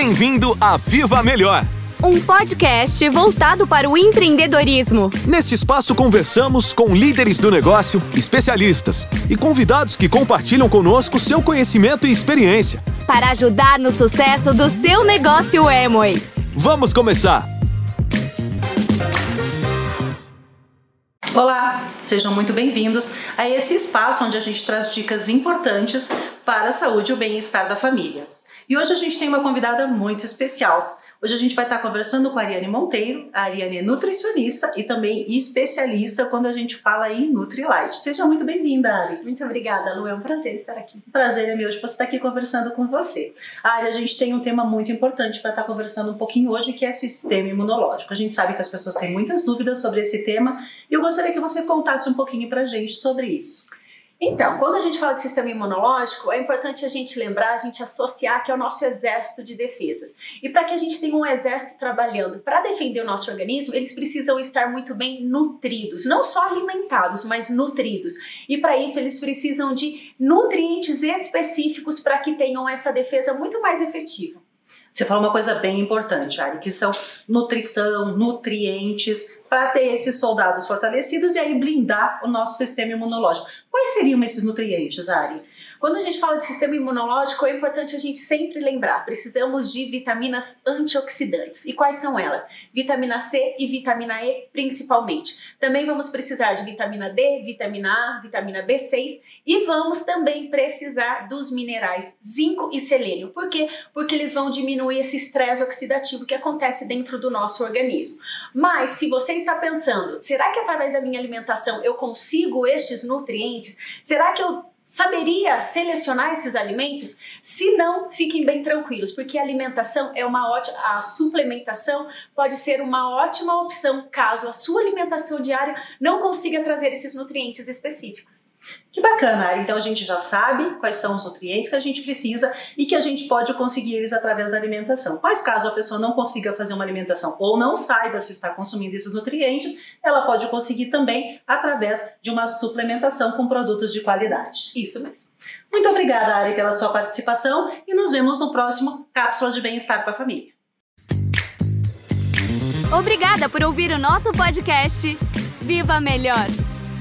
Bem-vindo a Viva Melhor! Um podcast voltado para o empreendedorismo. Neste espaço conversamos com líderes do negócio, especialistas e convidados que compartilham conosco seu conhecimento e experiência. Para ajudar no sucesso do seu negócio Amway. Vamos começar! Olá, sejam muito bem-vindos a esse espaço onde a gente traz dicas importantes para a saúde e o bem-estar da família. E hoje a gente tem uma convidada muito especial. Hoje a gente vai estar conversando com a Ariane Monteiro. A Ariane é nutricionista e também especialista quando a gente fala em Nutrilite. Seja muito bem-vinda, Ari. Muito obrigada, Lu. É um prazer estar aqui. Prazer é meu de você estar aqui conversando com você. Ari, a gente tem um tema muito importante para estar conversando um pouquinho hoje, que é sistema imunológico. A gente sabe que as pessoas têm muitas dúvidas sobre esse tema e eu gostaria que você contasse um pouquinho para a gente sobre isso. Então, quando a gente fala de sistema imunológico, é importante a gente lembrar, a gente associar que é o nosso exército de defesas. E para que a gente tenha um exército trabalhando para defender o nosso organismo, eles precisam estar muito bem nutridos, não só alimentados, mas nutridos. E para isso eles precisam de nutrientes específicos para que tenham essa defesa muito mais efetiva. Você falou uma coisa bem importante, Ari, que são nutrição, nutrientes, para ter esses soldados fortalecidos e aí blindar o nosso sistema imunológico. Quais seriam esses nutrientes, Ari? Quando a gente fala de sistema imunológico, é importante a gente sempre lembrar: precisamos de vitaminas antioxidantes. E quais são elas? Vitamina C e vitamina E, principalmente. Também vamos precisar de vitamina D, vitamina A, vitamina B6 e vamos também precisar dos minerais zinco e selênio. Por quê? Porque eles vão diminuir esse estresse oxidativo que acontece dentro do nosso organismo. Mas se você está pensando, será que através da minha alimentação eu consigo estes nutrientes? Será que eu saberia selecionar esses alimentos? Se não, fiquem bem tranquilos, porque a alimentação é uma ótima, a suplementação pode ser uma ótima opção caso a sua alimentação diária não consiga trazer esses nutrientes específicos. Que bacana, Ari. Então a gente já sabe quais são os nutrientes que a gente precisa e que a gente pode conseguir eles através da alimentação. Mas caso a pessoa não consiga fazer uma alimentação ou não saiba se está consumindo esses nutrientes, ela pode conseguir também através de uma suplementação com produtos de qualidade. Isso mesmo. Muito obrigada, Ari, pela sua participação e nos vemos no próximo Cápsula de Bem-Estar para a Família. Obrigada por ouvir o nosso podcast. Viva Melhor!